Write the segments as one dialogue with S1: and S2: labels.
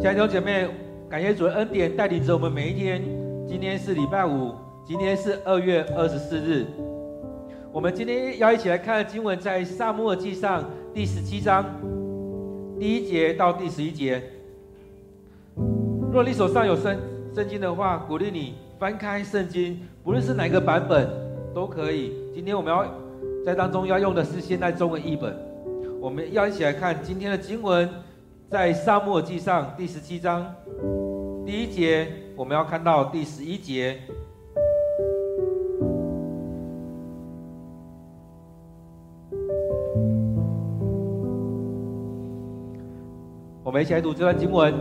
S1: 亲爱的弟兄姐妹，感谢主的恩典带领着我们每一天。今天是礼拜五，今天是二月二十四日。我们今天要一起来看的经文，在撒母耳记上第十七章第一节到第十一节。若你手上有圣圣经的话，鼓励你翻开圣经，不论是哪个版本都可以。今天我们要在当中要用的是现代中文译本。我们要一起来看今天的经文。在撒母耳记上第十七章第一节，我们要看到第十一节。我们一起来读这段经文。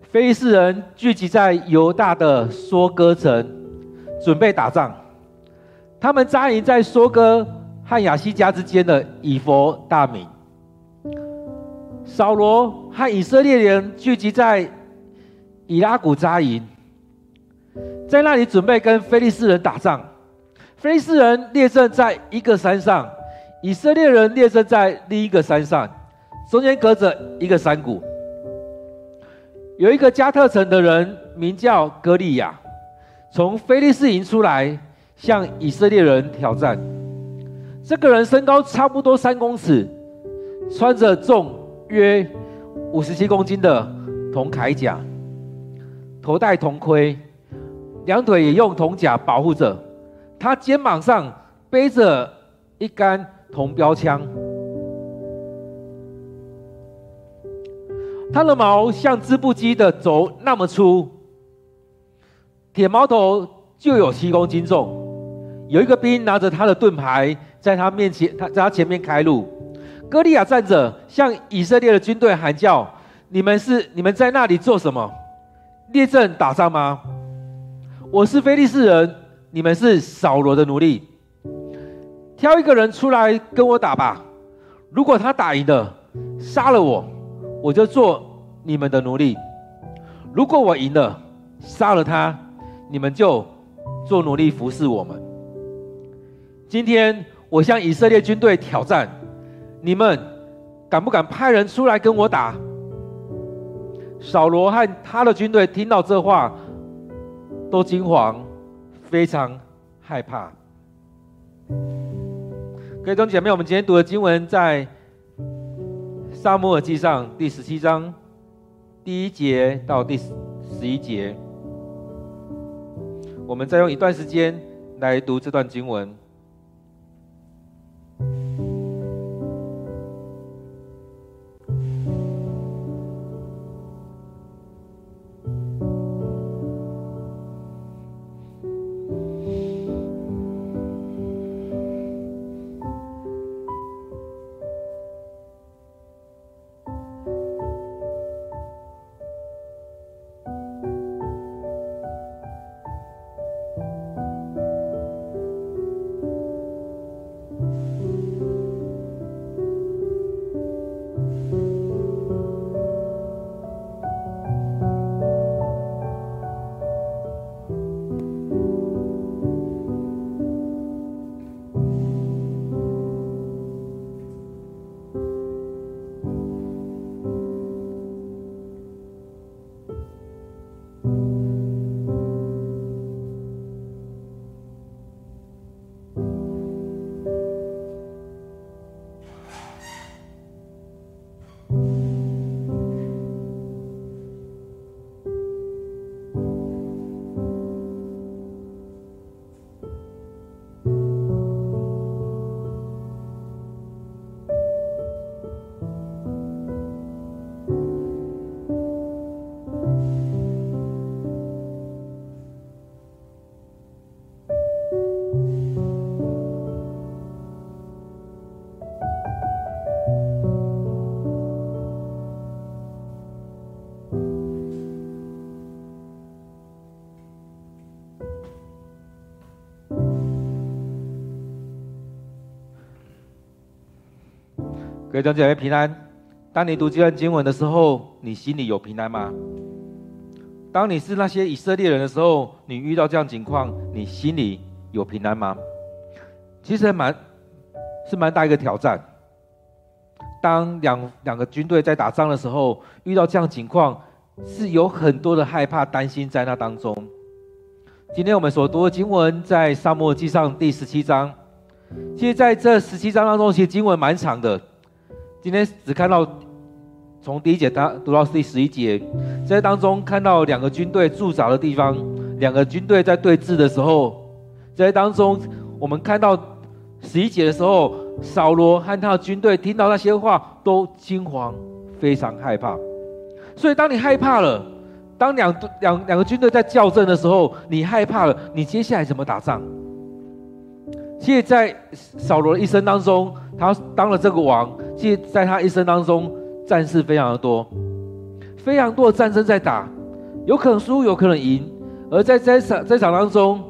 S1: 非利士人聚集在犹大的梭哥城，准备打仗。他们扎营在梭哥和亚西加之间的以弗大米。扫罗和以色列人聚集在以拉谷扎营，在那里准备跟非利士人打仗。非利士人列阵在一个山上，以色列人列阵在另一个山上，中间隔着一个山谷。有一个加特城的人名叫歌利亚，从非利士营出来。向以色列人挑战。这个人身高差不多三公尺，穿着重约五十七公斤的铜铠甲，头戴铜盔，两腿也用铜甲保护着。他肩膀上背着一杆铜标枪，他的毛像织布机的轴那么粗，铁矛头就有七公斤重。有一个兵拿着他的盾牌，在他面前，他在他前面开路。歌利亚站着，向以色列的军队喊叫：“你们是你们在那里做什么？列阵打仗吗？我是非利士人，你们是扫罗的奴隶。挑一个人出来跟我打吧。如果他打赢了，杀了我，我就做你们的奴隶；如果我赢了，杀了他，你们就做奴隶服侍我们。”今天我向以色列军队挑战，你们敢不敢派人出来跟我打？扫罗和他的军队听到这话，都惊慌，非常害怕。各位弟兄姐妹，我们今天读的经文在撒母耳记上第十七章第一节到第十一节。我们再用一段时间来读这段经文。各位弟兄姐妹平安。当你读这段经文的时候，你心里有平安吗？当你是那些以色列人的时候，你遇到这样情况，你心里有平安吗？其实蛮是蛮大一个挑战。当两两个军队在打仗的时候，遇到这样情况，是有很多的害怕、担心在那当中。今天我们所读的经文在撒母耳记上第十七章。其实在这十七章当中，其实经文蛮长的。今天只看到从第一节到读到第十一节，在当中看到两个军队驻扎的地方，两个军队在对峙的时候，在当中我们看到十一节的时候，扫罗和他的军队听到那些话都惊慌，非常害怕。所以当你害怕了，当两两两个军队在较阵的时候，你害怕了，你接下来怎么打仗？其实，在扫罗的一生当中，他当了这个王。其实，在他一生当中，战事非常的多，非常多的战争在打，有可能输，有可能赢。而在这场这场当中，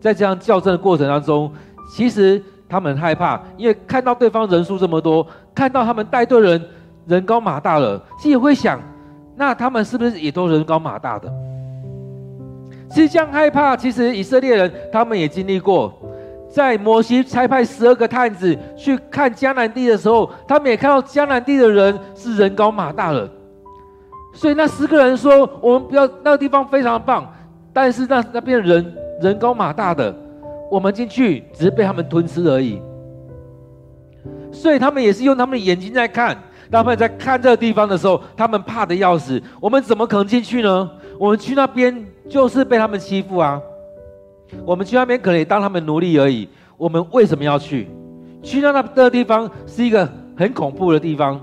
S1: 在这样较阵的过程当中，其实他们很害怕，因为看到对方人数这么多，看到他们带队人人高马大了，自己会想。那他们是不是也都人高马大的？其实这样害怕，其实以色列人他们也经历过，在摩西差派十二个探子去看迦南地的时候，他们也看到迦南地的人是人高马大的。所以那十个人说：“我们不要那个地方非常棒，但是那那边人人高马大的，我们进去只是被他们吞吃而已。”所以他们也是用他们的眼睛在看。他们在看这个地方的时候，他们怕的要死。我们怎么可能进去呢？我们去那边就是被他们欺负啊！我们去那边可能也当他们奴隶而已。我们为什么要去？去到那个地方是一个很恐怖的地方。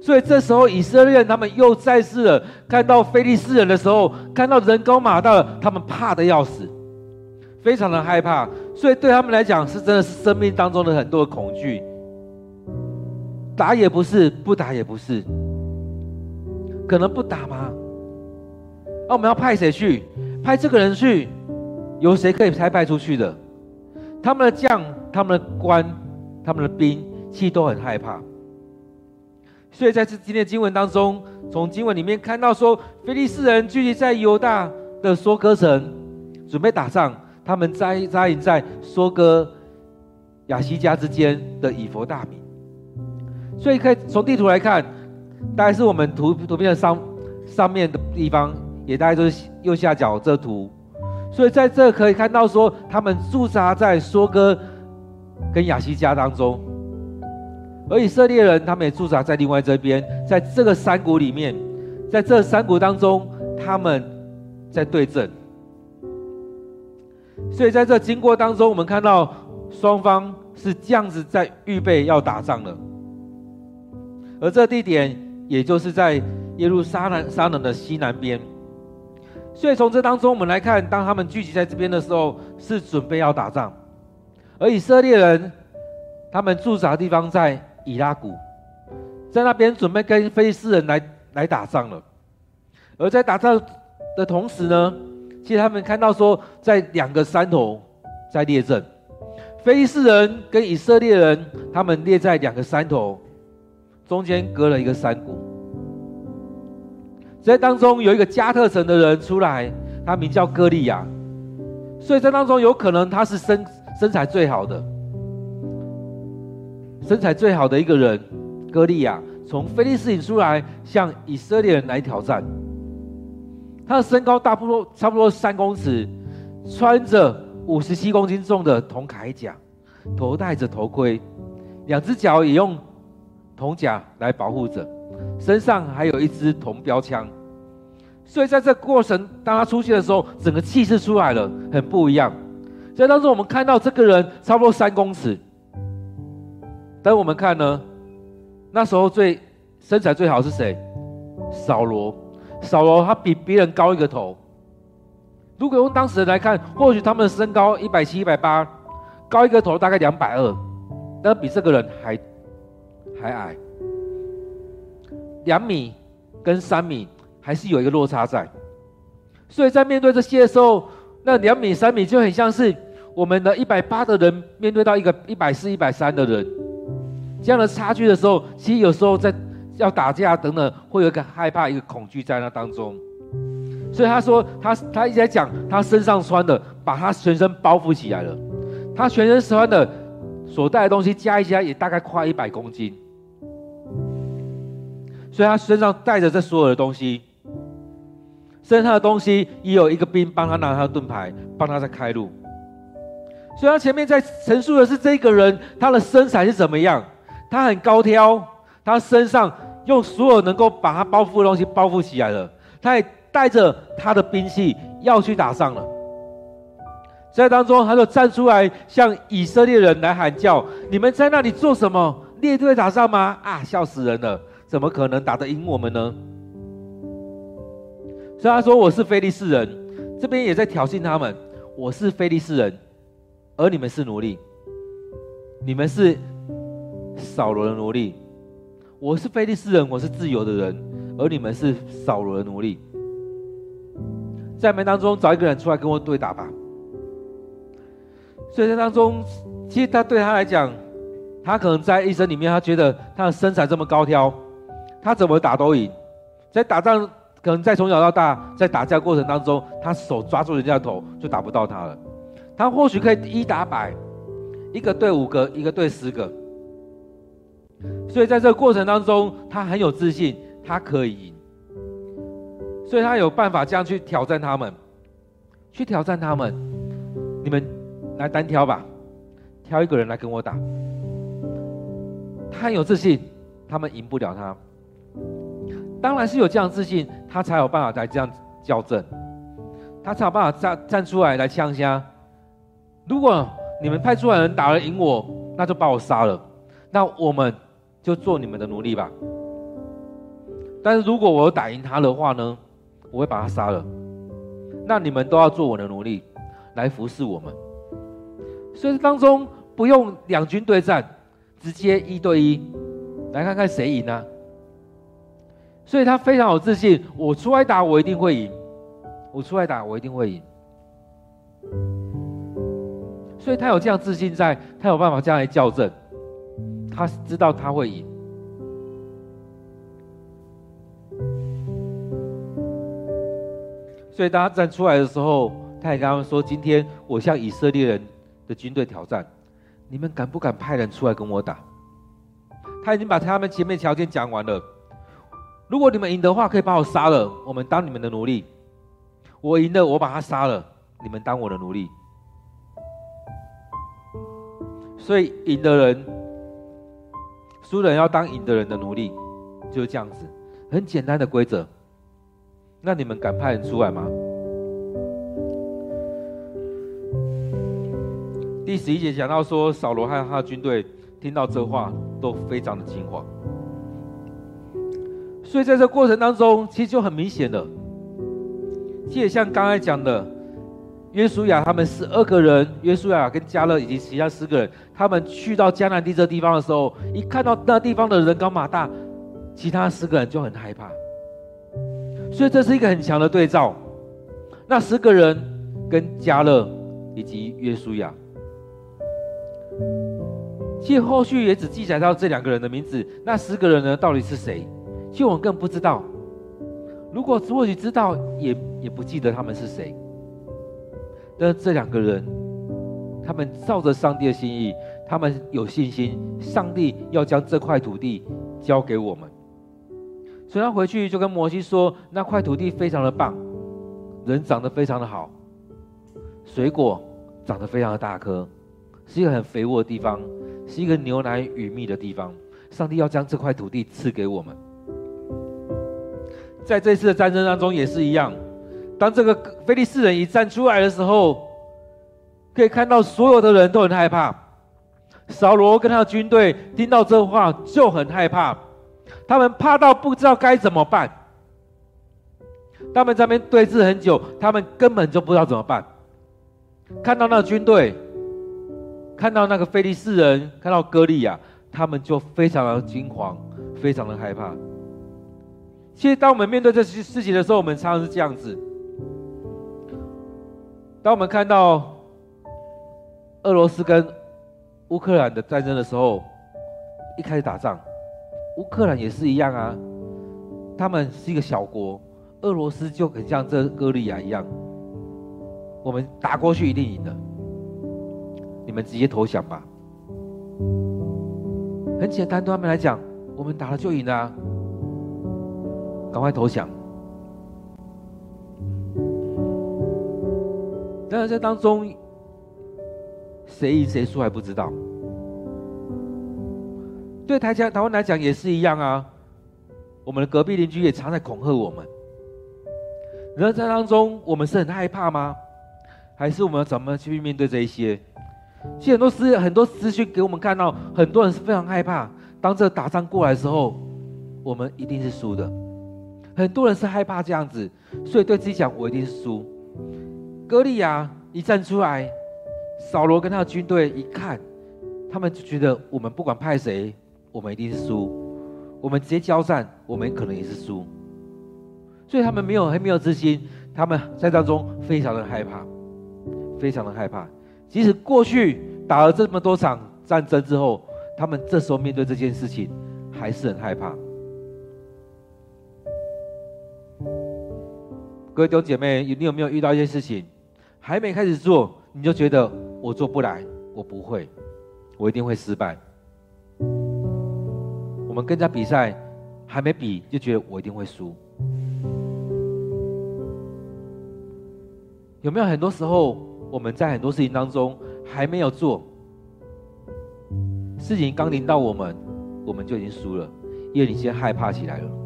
S1: 所以这时候以色列人他们又再次的看到非利士人的时候，看到人高马大，他们怕的要死，非常的害怕。所以对他们来讲，是真的是生命当中的很多的恐惧。打也不是，不打也不是，可能不打吗？那、我们要派谁去？派这个人去，有谁可以差派出去的？他们的将、他们的官、他们的兵，其实都很害怕。所以在这今天的经文当中，从经文里面看到说，非利士人聚集在犹大的梭哥城，准备打仗。他们扎扎营在梭哥、亚西加之间的以弗大米。所以可以从地图来看，大概是我们图图片上上面的地方，也大概就是右下角这图。所以在这可以看到说，他们驻扎在梭哥跟亚西加当中，而以色列人他们也驻扎在另外这边，在这个山谷里面，在这山谷当中，他们在对阵。所以在这经过当中，我们看到双方是这样子在预备要打仗的。而这地点，也就是在耶路撒冷撒冷的西南边。所以从这当中，我们来看，当他们聚集在这边的时候，是准备要打仗。而以色列人，他们驻扎的地方在以拉谷，在那边准备跟非利士人来来打仗了。而在打仗的同时呢，其实他们看到说，在两个山头在列阵，非利士人跟以色列人，他们列在两个山头。中间隔了一个山谷，在当中有一个加特城的人出来，他名叫歌利亚，所以在当中有可能他是身身材最好的，身材最好的一个人，歌利亚从非利士人出来向以色列人来挑战，他的身高大不多，差不多三公尺，穿着五十七公斤重的铜铠甲，头戴着头盔，两只脚也用。铜甲来保护着，身上还有一支铜标枪，所以在这过程，当他出现的时候，整个气势出来了，很不一样。在当时，我们看到这个人差不多三公尺，但我们看呢，那时候最身材最好是谁？扫罗，扫罗他比别人高一个头。如果用当时人来看，或许他们的身高一百七、一百八，高一个头大概两百二，但比这个人还。还矮，两米跟三米还是有一个落差在，所以在面对这些的时候，那两米三米就很像是我们的一百八的人面对到一个一百四一百三的人，这样的差距的时候，其实有时候在要打架等等，会有一个害怕、一个恐惧在那当中。所以他说他他一直在讲，他身上穿的把他全身包覆起来了，他全身穿的所带的东西加一加也大概快一百公斤，所以他身上带着这所有的东西，身上的东西也有一个兵帮他拿他的盾牌，帮他在开路。所以他前面在陈述的是这个人他的身材是怎么样，他很高挑，他身上用所有能够把他包覆的东西包覆起来了，他也带着他的兵器要去打仗了。在当中，他就站出来向以色列人来喊叫：“你们在那里做什么？列队打仗吗？啊，笑死人了！怎么可能打得赢我们呢？”所以他说：“我是非利士人。”这边也在挑衅他们：“我是非利士人，而你们是奴隶，你们是扫罗的奴隶。我是非利士人，我是自由的人，而你们是扫罗的奴隶。在门当中找一个人出来跟我对打吧。”所以在当中，其实他对他来讲，他可能在一生里面，他觉得他的身材这么高挑，他怎么打都赢。在打仗，可能在从小到大，在打架过程当中，他手抓住人家的头就打不到他了。他或许可以一打百，一个对五个，一个对十个。所以在这个过程当中，他很有自信，他可以赢。所以他有办法这样去挑战他们，去挑战他们，你们。来单挑吧，挑一个人来跟我打。他很有自信，他们赢不了他。当然是有这样自信，他才有办法来这样校正，他才有办法站站出来来呛声。如果你们派出来人打得赢我，那就把我杀了，那我们就做你们的奴隶吧。但是如果我打赢他的话呢，我会把他杀了，那你们都要做我的奴隶，来服侍我们。所以当中不用两军对战，直接一对一，来看看谁赢呢？所以他非常有自信，我出来打，我一定会赢。我出来打，我一定会赢。所以他有这样自信在，他有办法这样来校正，他知道他会赢。所以当他站出来的时候，他也跟他们说：“今天我向以色列人。”的军队挑战，你们敢不敢派人出来跟我打？他已经把他们前面条件讲完了。如果你们赢的话，可以把我杀了，我们当你们的奴隶。我赢了，我把他杀了，你们当我的奴隶。所以赢的人，输人要当赢的人的奴隶，就是这样子，很简单的规则。那你们敢派人出来吗？第十一节讲到说，扫罗和他的军队听到这话都非常的惊慌，所以在这过程当中，其实就很明显了。其实像刚才讲的，约书亚他们十二个人，约书亚跟加勒以及其他四个人，他们去到迦南地这地方的时候，一看到那地方的人高马大，其他四个人就很害怕。所以这是一个很强的对照。那十个人跟加勒以及约书亚。其实后续也只记载到这两个人的名字，那十个人呢，到底是谁？其实我更不知道。如果或许知道，也也不记得他们是谁。但这两个人，他们照着上帝的心意，他们有信心，上帝要将这块土地交给我们。所以他回去就跟摩西说：“那块土地非常的棒，人长得非常的好，水果长得非常的大颗，是一个很肥沃的地方。”是一个牛奶与蜜的地方，上帝要将这块土地赐给我们。在这次的战争当中也是一样，当这个非利士人一站出来的时候，可以看到所有的人都很害怕。扫罗跟他的军队听到这话就很害怕，他们怕到不知道该怎么办。他们在那边对峙很久，他们根本就不知道怎么办。看到那军队。看到那个非利士人，看到歌利亚，他们就非常的惊慌，非常的害怕。其实，当我们面对这些事情的时候，我们常常是这样子。当我们看到俄罗斯跟乌克兰的战争的时候，一开始打仗，乌克兰也是一样啊，他们是一个小国，俄罗斯就很像这歌利亚一样，我们打过去一定赢的。你们直接投降吧，很简单，对他们来讲，我们打了就赢了啊，赶快投降。当然，在当中，谁赢谁输还不知道。对台湾台湾来讲也是一样啊，我们的隔壁邻居也常在恐吓我们。然后在当中，我们是很害怕吗？还是我们怎么去面对这一些？其实很多资很多资讯给我们看到，很多人是非常害怕。当这打仗过来的时候，我们一定是输的。很多人是害怕这样子，所以对自己讲，我一定是输。歌利亚一站出来，扫罗跟他的军队一看，他们就觉得我们不管派谁，我们一定是输。我们直接交战，我们可能也是输。所以他们没有还没有自信，他们在当中非常的害怕，非常的害怕。即使过去打了这么多场战争之后，他们这时候面对这件事情还是很害怕。各位弟兄姐妹，你有没有遇到一些事情，还没开始做，你就觉得我做不来，我不会，我一定会失败。我们跟人家比赛，还没比就觉得我一定会输。有没有很多时候，我们在很多事情当中还没有做，事情刚临到我们，我们就已经输了，因为你先害怕起来了。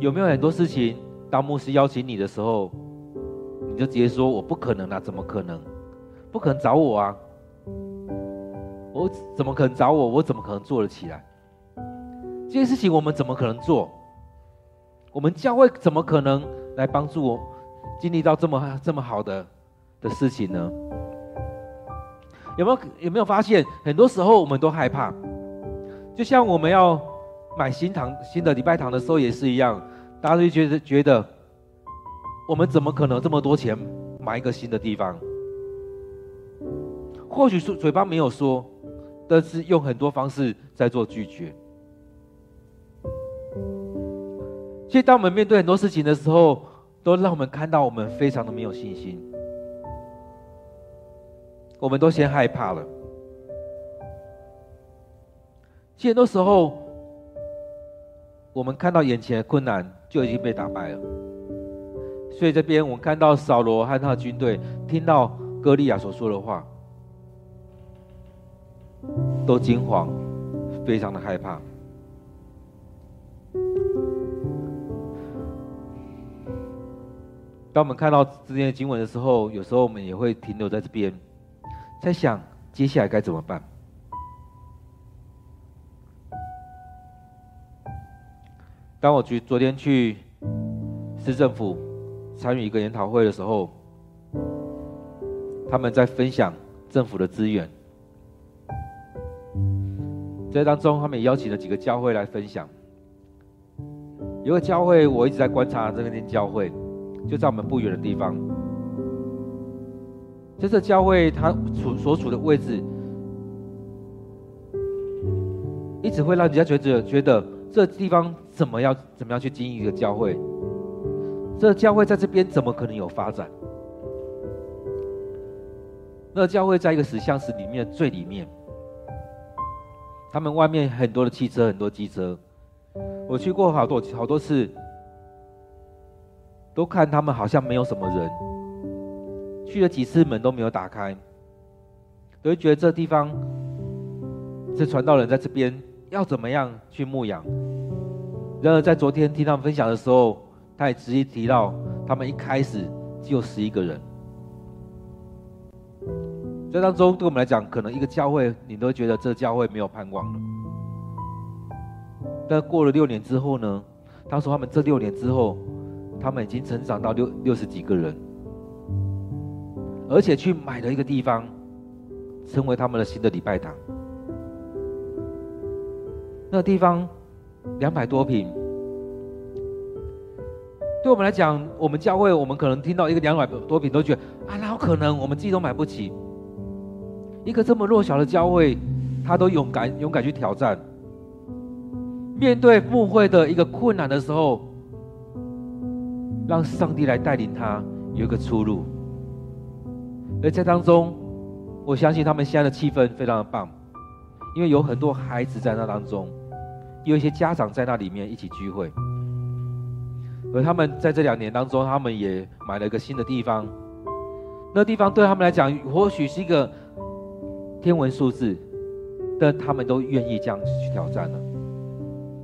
S1: 有没有很多事情，当牧师邀请你的时候，你就直接说我不可能啊，怎么可能？不可能找我啊！我怎么可能找我？我怎么可能做得起来？这件事情我们怎么可能做？我们教会怎么可能来帮助我经历到这么这么好的的事情呢？有没有有没有发现，很多时候我们都害怕，就像我们要买新堂新的礼拜堂的时候也是一样，大家都觉得觉得我们怎么可能这么多钱买一个新的地方？或许是嘴巴没有说，但是用很多方式在做拒绝。其实，当我们面对很多事情的时候，都让我们看到我们非常的没有信心。我们都先害怕了。其实，很多时候，我们看到眼前的困难就已经被打败了。所以，这边我们看到扫罗和他的军队听到歌利亚所说的话，都惊慌，非常的害怕。当我们看到这些经文的时候，有时候我们也会停留在这边，在想接下来该怎么办。当我去昨天去市政府参与一个研讨会的时候，他们在分享政府的资源，在当中他们也邀请了几个教会来分享。有个教会我一直在观察这个间教会。就在我们不远的地方，在这教会，它处所处的位置，一直会让人家觉得觉得这地方怎么样怎么样去经营一个教会？这教会在这边怎么可能有发展？那教会在一个石像石里面最里面，他们外面很多的汽车，很多机车，我去过好多好多次。都看他们好像没有什么人，去了几次门都没有打开，都会觉得这地方，这传道人在这边要怎么样去牧养？然而在昨天听他们分享的时候，他也直接提到，他们一开始只有十一个人。这当中对我们来讲，可能一个教会你都觉得这教会没有盼望了。但过了六年之后呢？他说他们这六年之后。他们已经成长到六六十几个人，而且去买了一个地方，成为他们的新的礼拜堂。那个地方两百多平，对我们来讲，我们教会，我们可能听到一个两百多平，都觉得啊，那有可能？我们自己都买不起。一个这么弱小的教会，他都勇敢勇敢去挑战，面对牧会的一个困难的时候。让上帝来带领他有一个出路，而在当中，我相信他们现在的气氛非常的棒，因为有很多孩子在那当中，有一些家长在那里面一起聚会。而他们在这两年当中，他们也买了一个新的地方。那地方对他们来讲，或许是一个天文数字，但他们都愿意这样去挑战了。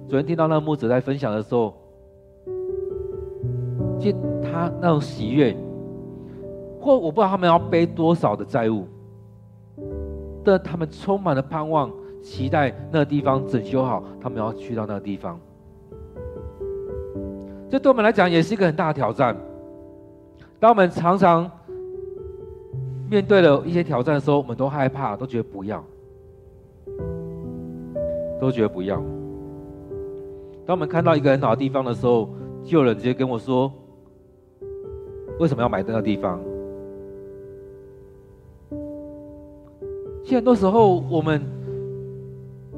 S1: 昨天听到那个牧者在分享的时候，就他那种喜悦，或我不知道他们要背多少的债务，但他们充满了盼望，期待那个地方整修好，他们要去到那个地方。这对我们来讲也是一个很大的挑战。当我们常常面对了一些挑战的时候，我们都害怕，都觉得不要，都觉得不要。当我们看到一个很好的地方的时候，就有人直接跟我说：“为什么要买这个地方？”其实很多时候我们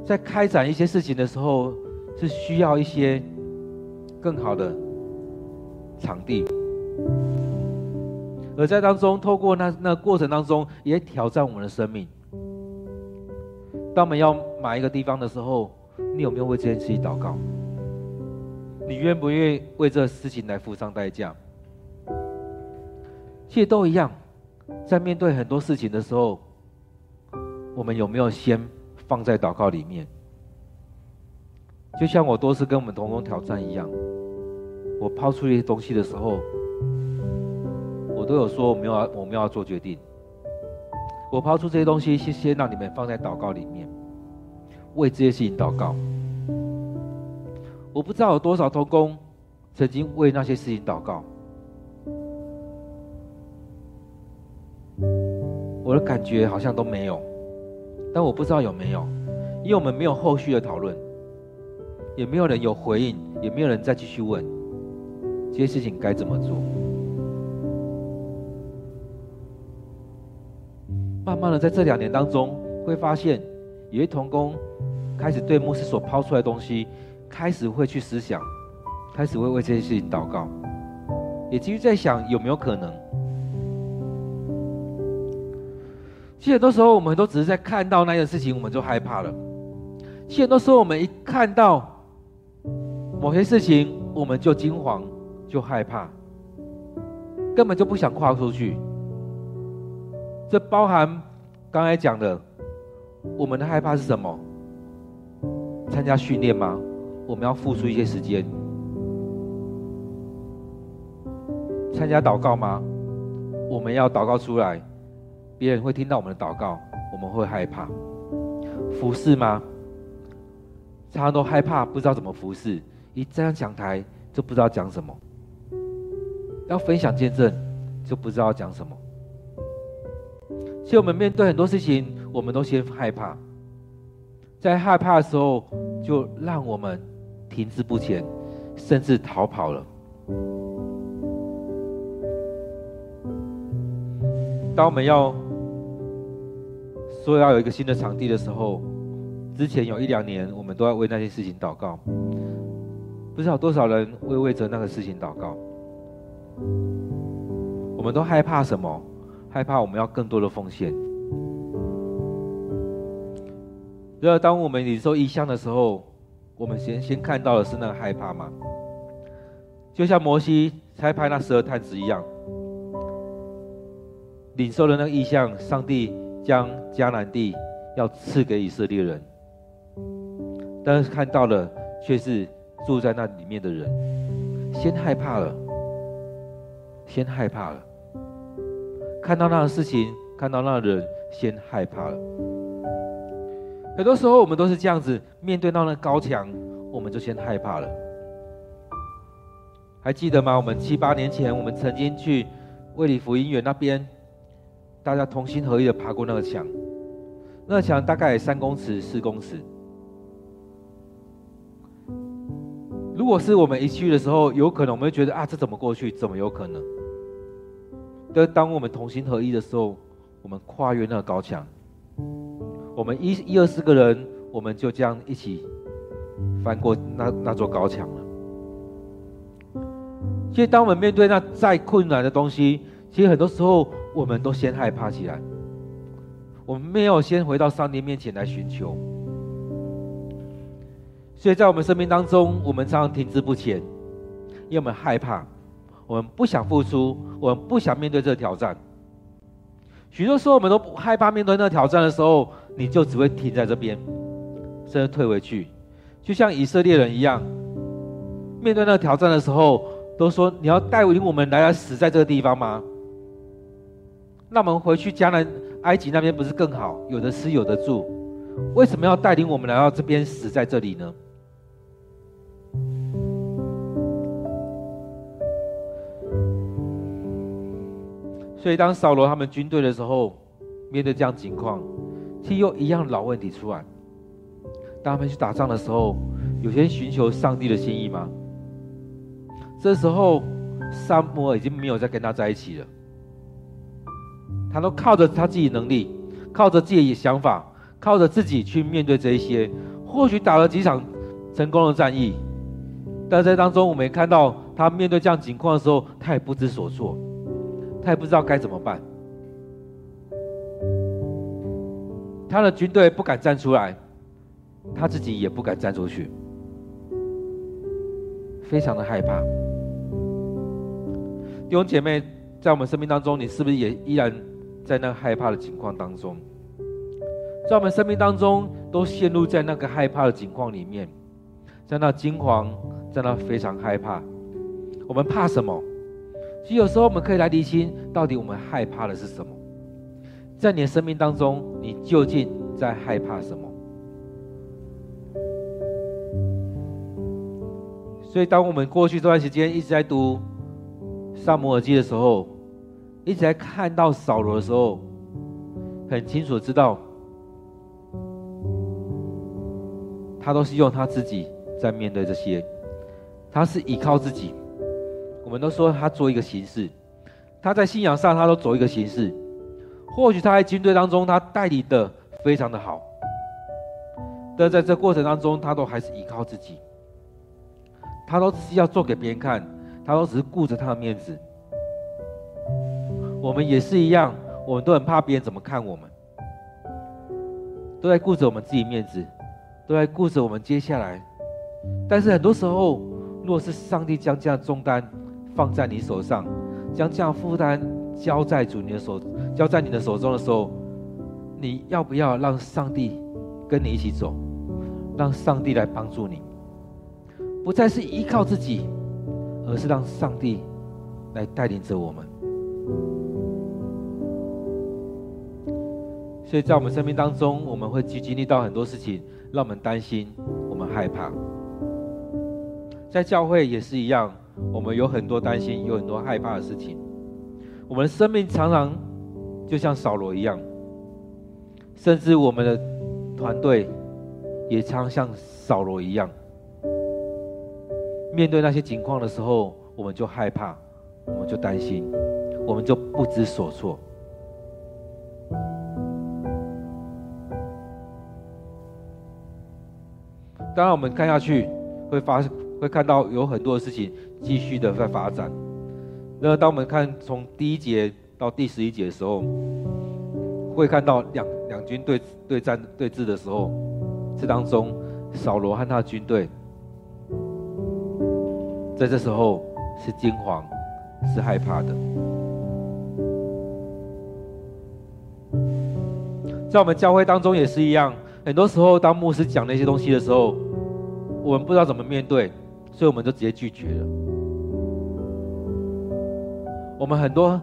S1: 在开展一些事情的时候，是需要一些。更好的场地，而在当中，透过那那过程当中，也挑战我们的生命。当我们要买一个地方的时候，你有没有为这件事情祷告？你愿不愿意为这事情来付上代价？其实都一样，在面对很多事情的时候，我们有没有先放在祷告里面？就像我多次跟我们同工挑战一样，我抛出一些东西的时候，我都有说我们要我们要做决定。我抛出这些东西，先先让你们放在祷告里面，为这些事情祷告。我不知道有多少同工曾经为那些事情祷告，我的感觉好像都没有，但我不知道有没有，因为我们没有后续的讨论。也没有人有回应，也没有人再继续问这些事情该怎么做。慢慢的，在这两年当中，会发现有些童工开始对牧师所抛出来的东西，开始会去思想，开始会为这些事情祷告，也继续在想有没有可能。其实很多时候，我们都只是在看到那件事情，我们就害怕了。其实很多时候，我们一看到。某些事情，我们就惊慌，就害怕，根本就不想跨出去。这包含刚才讲的，我们的害怕是什么？参加训练吗？我们要付出一些时间。参加祷告吗？我们要祷告出来，别人会听到我们的祷告，我们会害怕。服侍吗？常常都害怕，不知道怎么服侍。一站上讲台就不知道讲什么，要分享见证就不知道讲什么。其实我们面对很多事情，我们都先害怕，在害怕的时候，就让我们停滞不前，甚至逃跑了。当我们要说要有一个新的场地的时候，之前有一两年，我们都要为那些事情祷告。不知道多少人会为着那个事情祷告。我们都害怕什么？害怕我们要更多的奉献。然而，当我们领受异象的时候，我们先先看到的是那个害怕吗？就像摩西差派那十二探子一样，领受了那个异象，上帝将迦南地要赐给以色列人，但是看到了却是。住在那里面的人，先害怕了，先害怕了。看到那个事情，看到那个人，先害怕了。很多时候，我们都是这样子，面对到那高墙，我们就先害怕了。还记得吗？我们七八年前，我们曾经去卫理福音园那边，大家同心合意的爬过那个墙，那个墙大概三公尺、四公尺。如果是我们一去的时候，有可能我们会觉得啊，这怎么过去？怎么有可能？但当我们同心合一的时候，我们跨越那个高墙，我们一一二十个人，我们就这样一起翻过那那座高墙了。其实，当我们面对那再困难的东西，其实很多时候我们都先害怕起来，我们没有先回到上帝面前来寻求。所以在我们生命当中，我们常常停滞不前，因为我们害怕，我们不想付出，我们不想面对这个挑战。许多时候，我们都不害怕面对那个挑战的时候，你就只会停在这边，甚至退回去，就像以色列人一样，面对那个挑战的时候，都说：“你要带领我们来，来死在这个地方吗？”那我们回去迦南、埃及那边不是更好，有的吃，有的住，为什么要带领我们来到这边死在这里呢？所以，当扫罗他们军队的时候，面对这样情况，其实又一样老问题出来。当他们去打仗的时候，有些寻求上帝的心意吗？这时候，撒母耳已经没有再跟他在一起了。他都靠着他自己能力，靠着自己的想法，靠着自己去面对这一些。或许打了几场成功的战役，但在当中，我们也看到他面对这样情况的时候，他也不知所措。他也不知道该怎么办，他的军队不敢站出来，他自己也不敢站出去，非常的害怕。弟兄姐妹，在我们生命当中，你是不是也依然在那害怕的情况当中？在我们生命当中，都陷入在那个害怕的情况里面，在那惊慌，在那非常害怕。我们怕什么？其实有时候我们可以来厘清，到底我们害怕的是什么？在你的生命当中，你究竟在害怕什么？所以，当我们过去这段时间一直在读撒母耳记的时候，一直在看到扫罗的时候，很清楚知道，他都是用他自己在面对这些，他是依靠自己。我们都说他做一个形式，他在信仰上他都走一个形式。或许他在军队当中他带领的非常的好，但在这过程当中他都还是依靠自己，他都是要做给别人看，他都只是顾着他的面子。我们也是一样，我们都很怕别人怎么看我们，都在顾着我们自己面子，都在顾着我们接下来。但是很多时候，若是上帝将这样重担，放在你手上，将这样负担交在主你的手，交在你的手中的时候，你要不要让上帝跟你一起走，让上帝来帮助你，不再是依靠自己，而是让上帝来带领着我们。所以在我们生命当中，我们会去经历到很多事情，让我们担心，我们害怕。在教会也是一样。我们有很多担心，有很多害怕的事情。我们的生命常常就像扫罗一样，甚至我们的团队也常常像扫罗一样。面对那些情况的时候，我们就害怕，我们就担心，我们就不知所措。当然，我们看下去会发。会看到有很多的事情继续的在发展。那当我们看从第一节到第十一节的时候，会看到两两军对对战对峙的时候，这当中扫罗和他的军队，在这时候是惊慌，是害怕的。在我们教会当中也是一样，很多时候当牧师讲那些东西的时候，我们不知道怎么面对。所以我们就直接拒绝了。我们很多